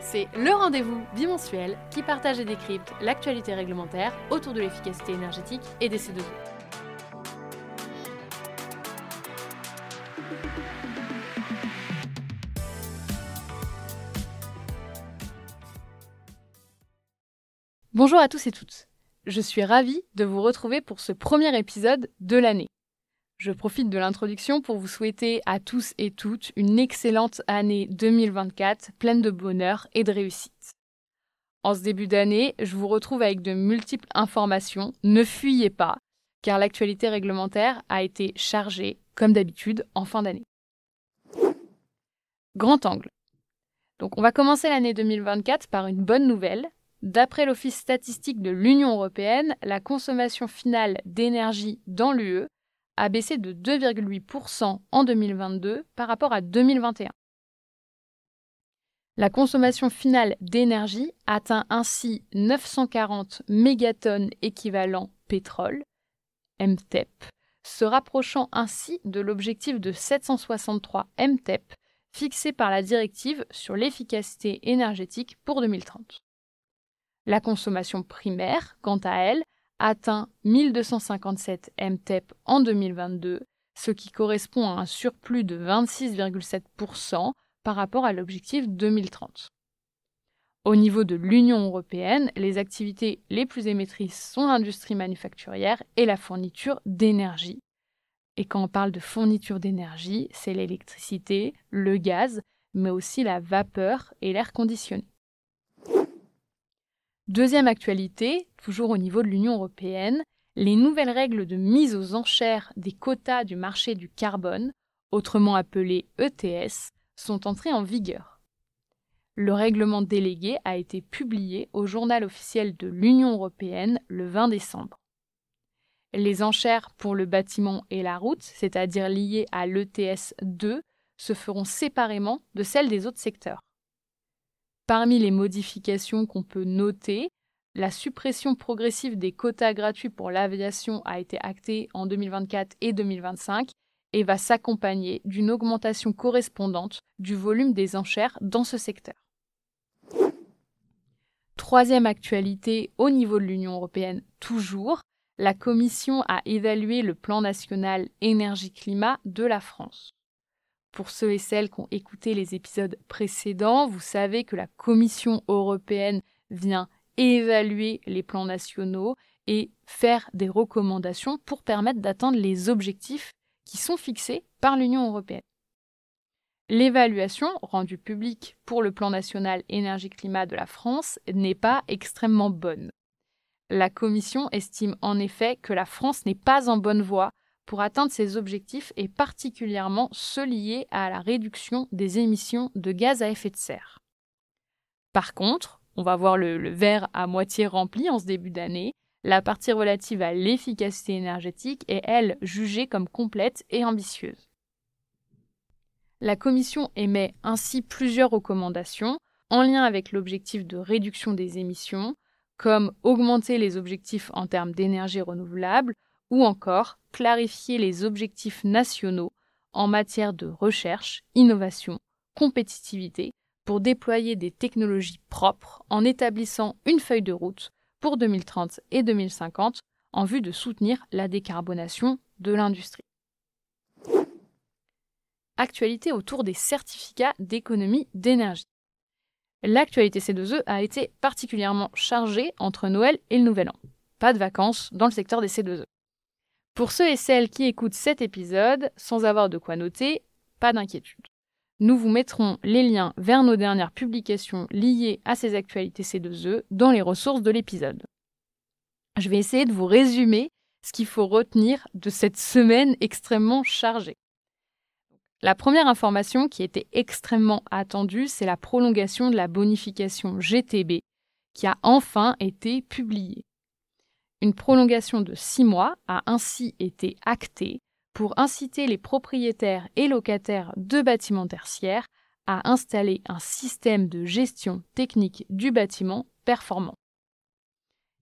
C'est le rendez-vous bimensuel qui partage et décrypte l'actualité réglementaire autour de l'efficacité énergétique et des C2E. Bonjour à tous et toutes. Je suis ravie de vous retrouver pour ce premier épisode de l'année. Je profite de l'introduction pour vous souhaiter à tous et toutes une excellente année 2024 pleine de bonheur et de réussite. En ce début d'année, je vous retrouve avec de multiples informations. Ne fuyez pas, car l'actualité réglementaire a été chargée, comme d'habitude, en fin d'année. Grand angle. Donc on va commencer l'année 2024 par une bonne nouvelle. D'après l'Office statistique de l'Union européenne, la consommation finale d'énergie dans l'UE a baissé de 2,8% en 2022 par rapport à 2021. La consommation finale d'énergie atteint ainsi 940 mégatonnes équivalent pétrole, MTEP, se rapprochant ainsi de l'objectif de 763 MTEP fixé par la directive sur l'efficacité énergétique pour 2030. La consommation primaire, quant à elle, atteint 1257 MTEP en 2022, ce qui correspond à un surplus de 26,7% par rapport à l'objectif 2030. Au niveau de l'Union européenne, les activités les plus émettrices sont l'industrie manufacturière et la fourniture d'énergie. Et quand on parle de fourniture d'énergie, c'est l'électricité, le gaz, mais aussi la vapeur et l'air conditionné. Deuxième actualité, toujours au niveau de l'Union européenne, les nouvelles règles de mise aux enchères des quotas du marché du carbone, autrement appelés ETS, sont entrées en vigueur. Le règlement délégué a été publié au journal officiel de l'Union européenne le 20 décembre. Les enchères pour le bâtiment et la route, c'est-à-dire liées à l'ETS 2, se feront séparément de celles des autres secteurs. Parmi les modifications qu'on peut noter, la suppression progressive des quotas gratuits pour l'aviation a été actée en 2024 et 2025 et va s'accompagner d'une augmentation correspondante du volume des enchères dans ce secteur. Troisième actualité au niveau de l'Union européenne toujours, la Commission a évalué le plan national énergie-climat de la France. Pour ceux et celles qui ont écouté les épisodes précédents, vous savez que la Commission européenne vient évaluer les plans nationaux et faire des recommandations pour permettre d'atteindre les objectifs qui sont fixés par l'Union européenne. L'évaluation rendue publique pour le plan national énergie-climat de la France n'est pas extrêmement bonne. La Commission estime en effet que la France n'est pas en bonne voie pour atteindre ces objectifs et particulièrement ceux liés à la réduction des émissions de gaz à effet de serre. Par contre, on va voir le, verre à moitié rempli en ce début d'année. La partie relative à l'efficacité énergétique est, elle, jugée comme complète et ambitieuse. La Commission émet ainsi plusieurs recommandations en lien avec l'objectif de réduction des émissions, comme augmenter les objectifs en termes d'énergie renouvelable ou encore clarifier les objectifs nationaux en matière de recherche, innovation, compétitivité pour déployer des technologies propres en établissant une feuille de route pour 2030 et 2050 en vue de soutenir la décarbonation de l'industrie. Actualité autour des certificats d'économie d'énergie. L'actualité C2E a été particulièrement chargée entre Noël et le Nouvel An. Pas de vacances dans le secteur des C2E. Pour ceux et celles qui écoutent cet épisode sans avoir de quoi noter, pas d'inquiétude. Nous vous mettrons les liens vers nos dernières publications liées à ces actualités C2E dans les ressources de l'épisode. Je vais essayer de vous résumer ce qu'il faut retenir de cette semaine extrêmement chargée. La première information qui était extrêmement attendue, c'est la prolongation de la bonification GTB qui a enfin été publiée. Une prolongation de six mois a ainsi été actée pour inciter les propriétaires et locataires de bâtiments tertiaires à installer un système de gestion technique du bâtiment performant.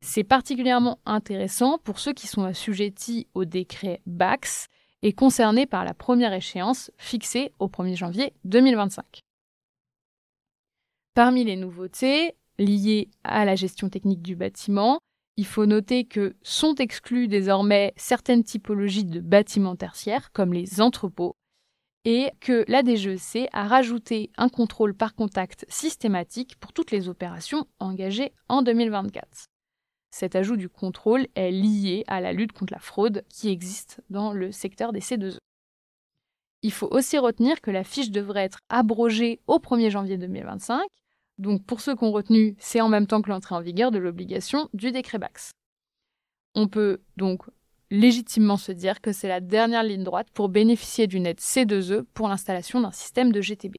C'est particulièrement intéressant pour ceux qui sont assujettis au décret BAX et concernés par la première échéance fixée au 1er janvier 2025. Parmi les nouveautés liées à la gestion technique du bâtiment, il faut noter que sont exclues désormais certaines typologies de bâtiments tertiaires, comme les entrepôts, et que la DGEC a rajouté un contrôle par contact systématique pour toutes les opérations engagées en 2024. Cet ajout du contrôle est lié à la lutte contre la fraude qui existe dans le secteur des C2E. Il faut aussi retenir que la fiche devrait être abrogée au 1er janvier 2025. Donc pour ceux qui ont retenu, c'est en même temps que l'entrée en vigueur de l'obligation du décret BAX. On peut donc légitimement se dire que c'est la dernière ligne droite pour bénéficier d'une aide C2E pour l'installation d'un système de GTB.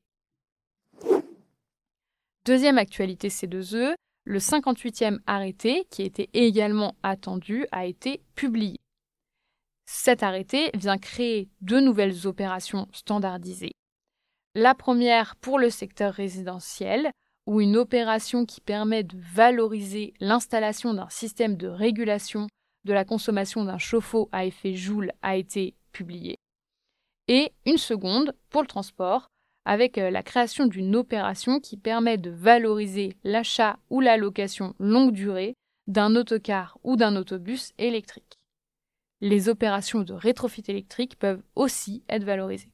Deuxième actualité C2E, le 58e arrêté, qui était également attendu, a été publié. Cet arrêté vient créer deux nouvelles opérations standardisées. La première pour le secteur résidentiel, où une opération qui permet de valoriser l'installation d'un système de régulation de la consommation d'un chauffe-eau à effet Joule a été publiée. Et une seconde pour le transport, avec euh, la création d'une opération qui permet de valoriser l'achat ou la location longue durée d'un autocar ou d'un autobus électrique les opérations de rétrofit électrique peuvent aussi être valorisées.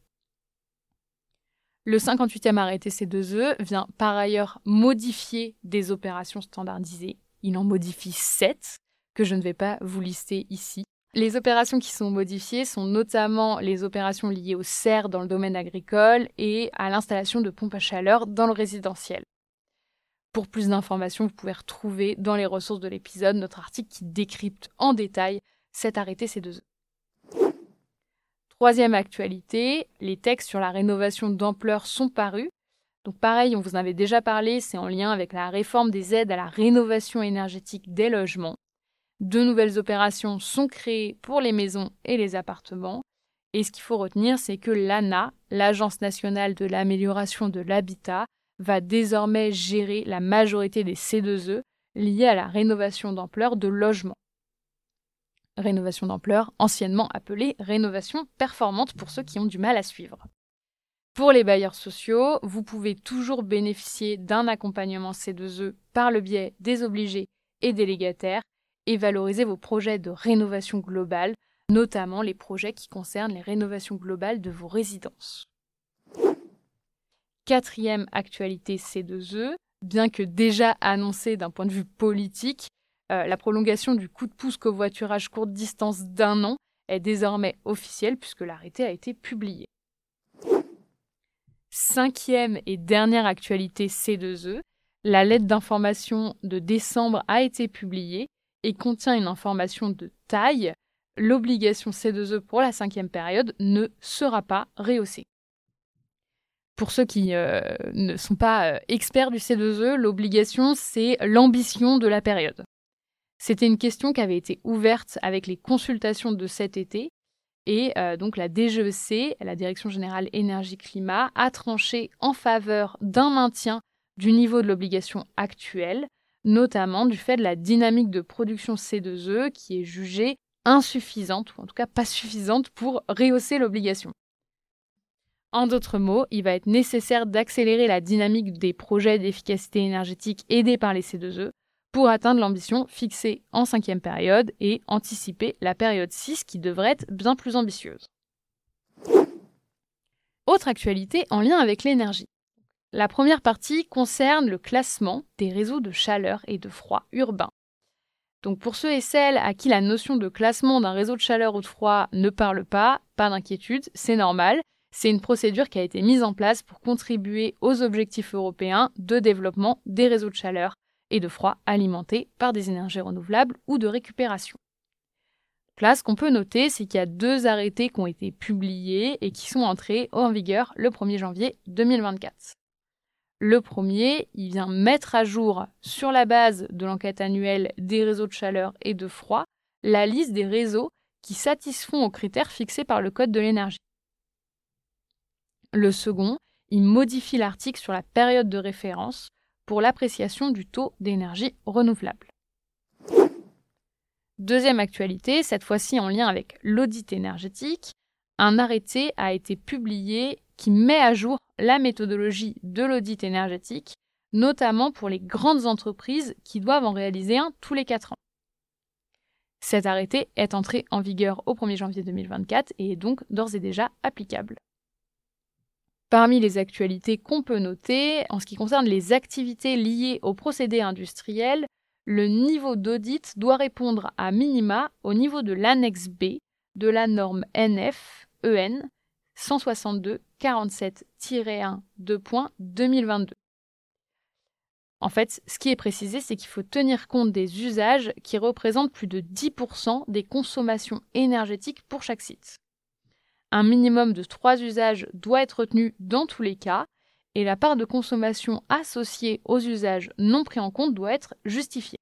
Le 58e arrêté C2E vient par ailleurs modifier des opérations standardisées. Il en modifie 7 que je ne vais pas vous lister ici. Les opérations qui sont modifiées sont notamment les opérations liées au serre dans le domaine agricole et à l'installation de pompes à chaleur dans le résidentiel. Pour plus d'informations, vous pouvez retrouver dans les ressources de l'épisode notre article qui décrypte en détail cet arrêté ces deux Troisième actualité, les textes sur la rénovation d'ampleur sont parus. Donc pareil, on vous en avait déjà parlé, c'est en lien avec la réforme des aides à la rénovation énergétique des logements. Deux nouvelles opérations sont créées pour les maisons et les appartements. Et ce qu'il faut retenir, c'est que l'ANA, l'Agence nationale de l'amélioration de l'habitat, va désormais gérer la majorité des C2E liés à la rénovation d'ampleur de logements rénovation d'ampleur, anciennement appelée rénovation performante pour ceux qui ont du mal à suivre. Pour les bailleurs sociaux, vous pouvez toujours bénéficier d'un accompagnement C2E par le biais des obligés et délégataires et valoriser vos projets de rénovation globale, notamment les projets qui concernent les rénovations globales de vos résidences. Quatrième actualité C2E, bien que déjà annoncée d'un point de vue politique, euh, la prolongation du coup de pouce covoiturage courte distance d'un an est désormais officielle puisque l'arrêté a été publié. Cinquième et dernière actualité C2E, la lettre d'information de décembre a été publiée et contient une information de taille. L'obligation C2E pour la cinquième période ne sera pas rehaussée. Pour ceux qui euh, ne sont pas euh, experts du C2E, l'obligation, c'est l'ambition de la période. C'était une question qui avait été ouverte avec les consultations de cet été. Et euh, donc la DGEC, la Direction générale énergie-climat, a tranché en faveur d'un maintien du niveau de l'obligation actuelle, notamment du fait de la dynamique de production C2E qui est jugée insuffisante, ou en tout cas pas suffisante pour rehausser l'obligation. En d'autres mots, il va être nécessaire d'accélérer la dynamique des projets d'efficacité énergétique aidés par les C2E pour atteindre l'ambition fixée en cinquième période et anticiper la période 6 qui devrait être bien plus ambitieuse. Autre actualité en lien avec l'énergie. La première partie concerne le classement des réseaux de chaleur et de froid urbains. Donc pour ceux et celles à qui la notion de classement d'un réseau de chaleur ou de froid ne parle pas, pas d'inquiétude, c'est normal. C'est une procédure qui a été mise en place pour contribuer aux objectifs européens de développement des réseaux de chaleur et de froid alimentés par des énergies renouvelables ou de récupération. là, ce qu'on peut noter, c'est qu'il y a deux arrêtés qui ont été publiés et qui sont entrés en vigueur le 1er janvier 2024. Le premier, il vient mettre à jour, sur la base de l'enquête annuelle des réseaux de chaleur et de froid, la liste des réseaux qui satisfont aux critères fixés par le Code de l'énergie. Le second, il modifie l'article sur la période de référence pour l'appréciation du taux d'énergie renouvelable. Deuxième actualité, cette fois-ci en lien avec l'audit énergétique, un arrêté a été publié qui met à jour la méthodologie de l'audit énergétique, notamment pour les grandes entreprises qui doivent en réaliser un tous les 4 ans. Cet arrêté est entré en vigueur au 1er janvier 2024 et est donc d'ores et déjà applicable. Parmi les actualités qu'on peut noter, en ce qui concerne les activités liées aux procédés industriels, le niveau d'audit doit répondre à minima au niveau de l'annexe B de la norme NF EN 162 47-1 2022. En fait, ce qui est précisé, c'est qu'il faut tenir compte des usages qui représentent plus de 10% des consommations énergétiques pour chaque site. Un minimum de trois usages doit être retenu dans tous les cas, et la part de consommation associée aux usages non pris en compte doit être justifiée.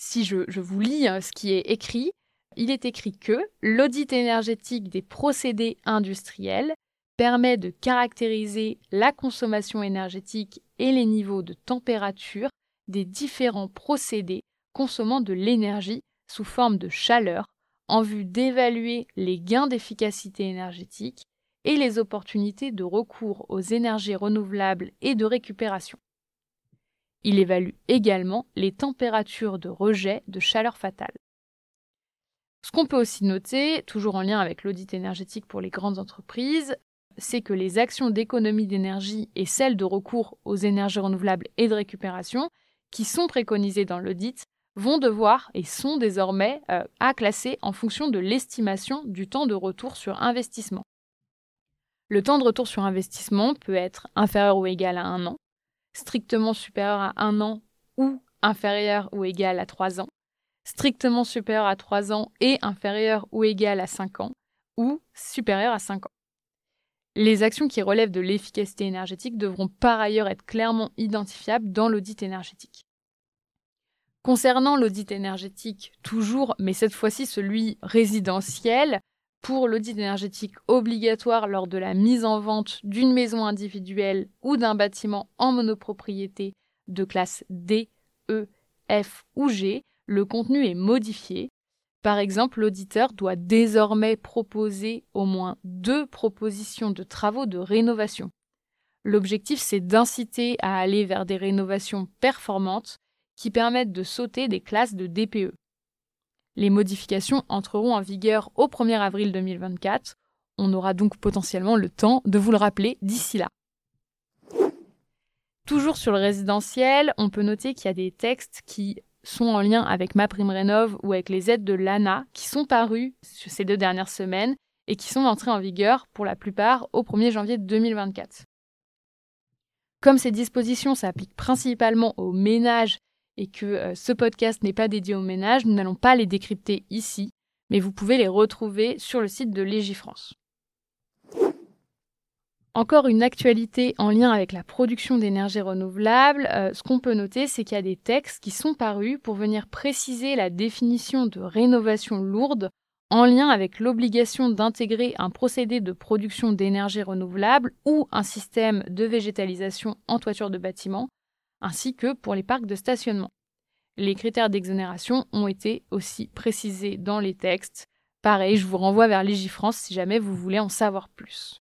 Si je, vous lis euh, ce qui est écrit, il est écrit que l'audit énergétique des procédés industriels permet de caractériser la consommation énergétique et les niveaux de température des différents procédés consommant de l'énergie sous forme de chaleur en vue d'évaluer les gains d'efficacité énergétique et les opportunités de recours aux énergies renouvelables et de récupération. Il évalue également les températures de rejet de chaleur fatale. Ce qu'on peut aussi noter, toujours en lien avec l'audit énergétique pour les grandes entreprises, c'est que les actions d'économie d'énergie et celles de recours aux énergies renouvelables et de récupération, qui sont préconisées dans l'audit, vont devoir et sont désormais euh, à classer en fonction de l'estimation du temps de retour sur investissement. Le temps de retour sur investissement peut être inférieur ou égal à un an, strictement supérieur à un an ou inférieur ou égal à trois ans, strictement supérieur à trois ans et inférieur ou égal à cinq ans, ou supérieur à cinq ans. Les actions qui relèvent de l'efficacité énergétique devront par ailleurs être clairement identifiables dans l'audit énergétique. Concernant l'audit énergétique, toujours, mais cette fois-ci celui résidentiel, pour l'audit énergétique obligatoire lors de la mise en vente d'une maison individuelle ou d'un bâtiment en monopropriété de classe D, E, F ou G, le contenu est modifié par exemple, l'auditeur doit désormais proposer au moins deux propositions de travaux de rénovation. L'objectif, c'est d'inciter à aller vers des rénovations performantes qui permettent de sauter des classes de DPE. Les modifications entreront en vigueur au 1er avril 2024. On aura donc potentiellement le temps de vous le rappeler d'ici là. Toujours sur le résidentiel, on peut noter qu'il y a des textes qui sont en lien avec ma prime rénov ou avec les aides de l'ANA qui sont parues ces deux dernières semaines et qui sont entrées en vigueur pour la plupart au 1er janvier 2024. Comme ces dispositions s'appliquent principalement aux ménages et que euh, ce podcast n'est pas dédié aux ménages, nous n'allons pas les décrypter ici, mais vous pouvez les retrouver sur le site de Légifrance. Encore une actualité en lien avec la production d'énergie renouvelable. Euh, ce qu'on peut noter, c'est qu'il y a des textes qui sont parus pour venir préciser la définition de rénovation lourde en lien avec l'obligation d'intégrer un procédé de production d'énergie renouvelable ou un système de végétalisation en toiture de bâtiment, ainsi que pour les parcs de stationnement. Les critères d'exonération ont été aussi précisés dans les textes. Pareil, je vous renvoie vers Légifrance si jamais vous voulez en savoir plus.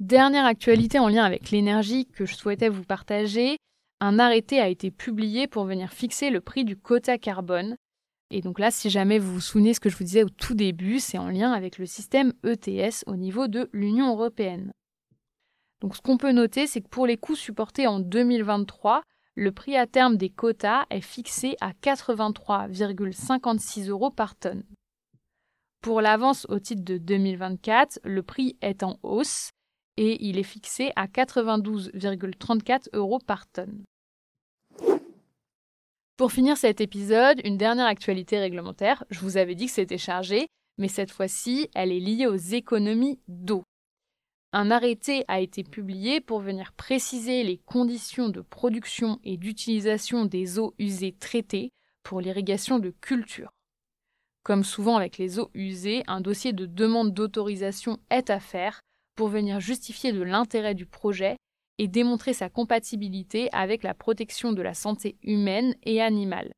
Dernière actualité en lien avec l'énergie que je souhaitais vous partager, un arrêté a été publié pour venir fixer le prix du quota carbone. Et donc là, si jamais vous vous souvenez ce que je vous disais au tout début, c'est en lien avec le système ETS au niveau de l'Union européenne. Donc ce qu'on peut noter, c'est que pour les coûts supportés en 2023, le prix à terme des quotas est fixé à 83,56 euros par tonne. Pour l'avance au titre de 2024, le prix est en hausse et il est fixé à 92,34 euros par tonne. Pour finir cet épisode, une dernière actualité réglementaire. Je vous avais dit que c'était chargé, mais cette fois-ci, elle est liée aux économies d'eau. Un arrêté a été publié pour venir préciser les conditions de production et d'utilisation des eaux usées traitées pour l'irrigation de cultures. Comme souvent avec les eaux usées, un dossier de demande d'autorisation est à faire pour venir justifier de l'intérêt du projet et démontrer sa compatibilité avec la protection de la santé humaine et animale.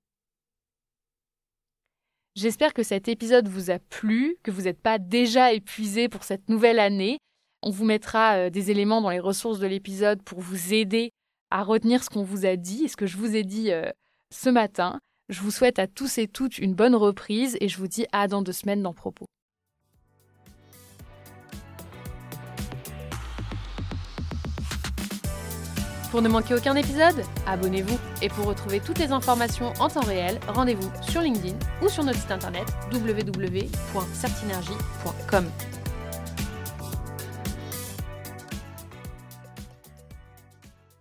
J'espère que cet épisode vous a plu, que vous n'êtes pas déjà épuisé pour cette nouvelle année. On vous mettra euh, des éléments dans les ressources de l'épisode pour vous aider à retenir ce qu'on vous a dit et ce que je vous ai dit euh, ce matin. Je vous souhaite à tous et toutes une bonne reprise et je vous dis à dans deux semaines dans Propos. Pour ne manquer aucun épisode, abonnez-vous. Et pour retrouver toutes les informations en temps réel, rendez-vous sur LinkedIn ou sur notre site internet www.certinergie.com.